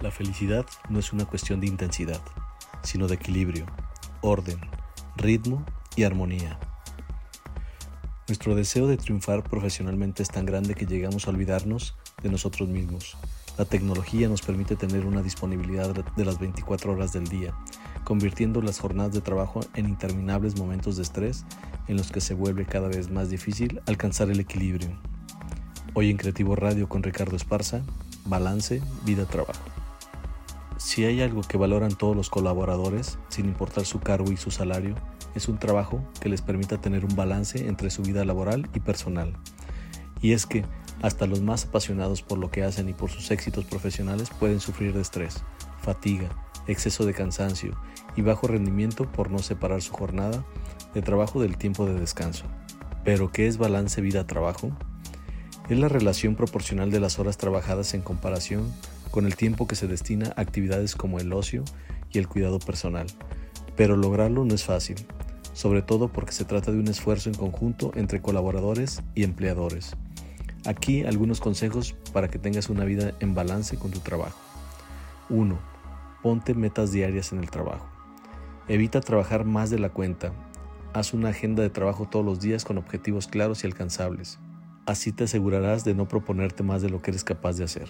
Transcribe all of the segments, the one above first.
La felicidad no es una cuestión de intensidad, sino de equilibrio, orden, ritmo y armonía. Nuestro deseo de triunfar profesionalmente es tan grande que llegamos a olvidarnos de nosotros mismos. La tecnología nos permite tener una disponibilidad de las 24 horas del día, convirtiendo las jornadas de trabajo en interminables momentos de estrés en los que se vuelve cada vez más difícil alcanzar el equilibrio. Hoy en Creativo Radio con Ricardo Esparza, balance, vida-trabajo. Si hay algo que valoran todos los colaboradores, sin importar su cargo y su salario, es un trabajo que les permita tener un balance entre su vida laboral y personal. Y es que hasta los más apasionados por lo que hacen y por sus éxitos profesionales pueden sufrir de estrés, fatiga, exceso de cansancio y bajo rendimiento por no separar su jornada de trabajo del tiempo de descanso. Pero ¿qué es balance vida-trabajo? Es la relación proporcional de las horas trabajadas en comparación con el tiempo que se destina a actividades como el ocio y el cuidado personal. Pero lograrlo no es fácil, sobre todo porque se trata de un esfuerzo en conjunto entre colaboradores y empleadores. Aquí algunos consejos para que tengas una vida en balance con tu trabajo. 1. Ponte metas diarias en el trabajo. Evita trabajar más de la cuenta. Haz una agenda de trabajo todos los días con objetivos claros y alcanzables. Así te asegurarás de no proponerte más de lo que eres capaz de hacer.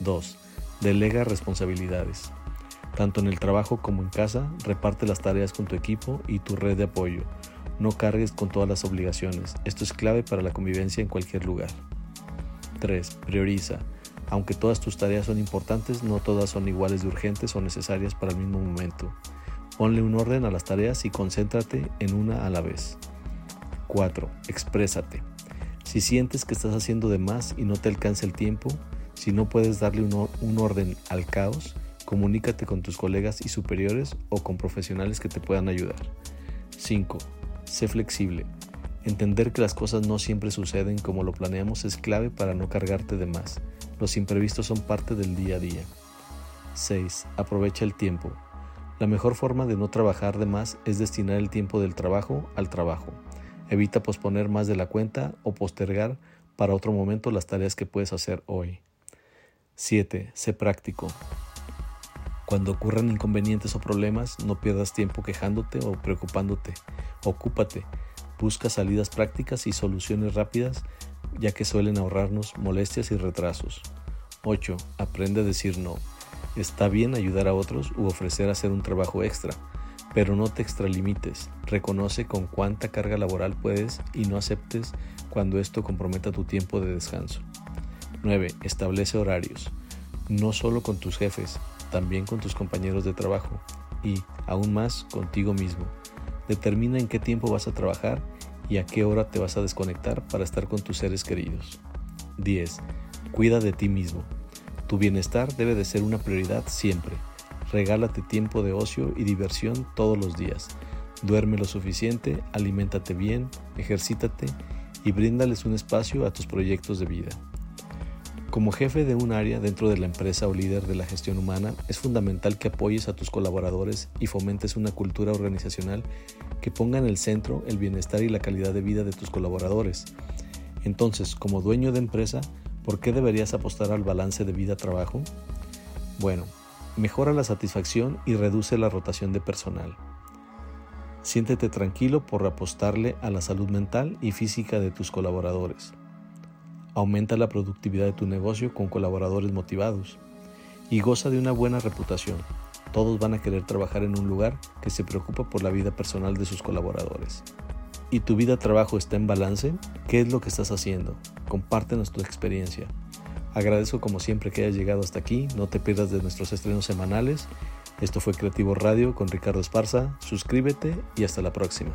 2. Delega responsabilidades. Tanto en el trabajo como en casa, reparte las tareas con tu equipo y tu red de apoyo. No cargues con todas las obligaciones. Esto es clave para la convivencia en cualquier lugar. 3. Prioriza. Aunque todas tus tareas son importantes, no todas son iguales de urgentes o necesarias para el mismo momento. Ponle un orden a las tareas y concéntrate en una a la vez. 4. Exprésate. Si sientes que estás haciendo de más y no te alcanza el tiempo, si no puedes darle un, orden al caos, comunícate con tus colegas y superiores o con profesionales que te puedan ayudar. 5. Sé flexible. Entender que las cosas no siempre suceden como lo planeamos es clave para no cargarte de más. Los imprevistos son parte del día a día. 6. Aprovecha el tiempo. La mejor forma de no trabajar de más es destinar el tiempo del trabajo al trabajo. Evita posponer más de la cuenta o postergar para otro momento las tareas que puedes hacer hoy. 7. Sé práctico. Cuando ocurran inconvenientes o problemas, no pierdas tiempo quejándote o preocupándote. Ocúpate. Busca salidas prácticas y soluciones rápidas, ya que suelen ahorrarnos molestias y retrasos. 8. Aprende a decir no. Está bien ayudar a otros u ofrecer hacer un trabajo extra, pero no te extralimites. Reconoce con cuánta carga laboral puedes y no aceptes cuando esto comprometa tu tiempo de descanso. 9. Establece horarios, no solo con tus jefes, también con tus compañeros de trabajo y, aún más, contigo mismo. Determina en qué tiempo vas a trabajar y a qué hora te vas a desconectar para estar con tus seres queridos. 10. Cuida de ti mismo. Tu bienestar debe de ser una prioridad siempre. Regálate tiempo de ocio y diversión todos los días. Duerme lo suficiente, aliméntate bien, ejercítate y bríndales un espacio a tus proyectos de vida. Como jefe de un área dentro de la empresa o líder de la gestión humana, es fundamental que apoyes a tus colaboradores y fomentes una cultura organizacional que ponga en el centro el bienestar y la calidad de vida de tus colaboradores. Entonces, como dueño de empresa, ¿por qué deberías apostar al balance de vida-trabajo? Bueno, mejora la satisfacción y reduce la rotación de personal. Siéntete tranquilo por apostarle a la salud mental y física de tus colaboradores. Aumenta la productividad de tu negocio con colaboradores motivados y goza de una buena reputación. Todos van a querer trabajar en un lugar que se preocupa por la vida personal de sus colaboradores. ¿Y tu vida-trabajo está en balance? ¿Qué es lo que estás haciendo? Compártenos tu experiencia. Agradezco como siempre que hayas llegado hasta aquí. No te pierdas de nuestros estrenos semanales. Esto fue Creativo Radio con Ricardo Esparza. Suscríbete y hasta la próxima.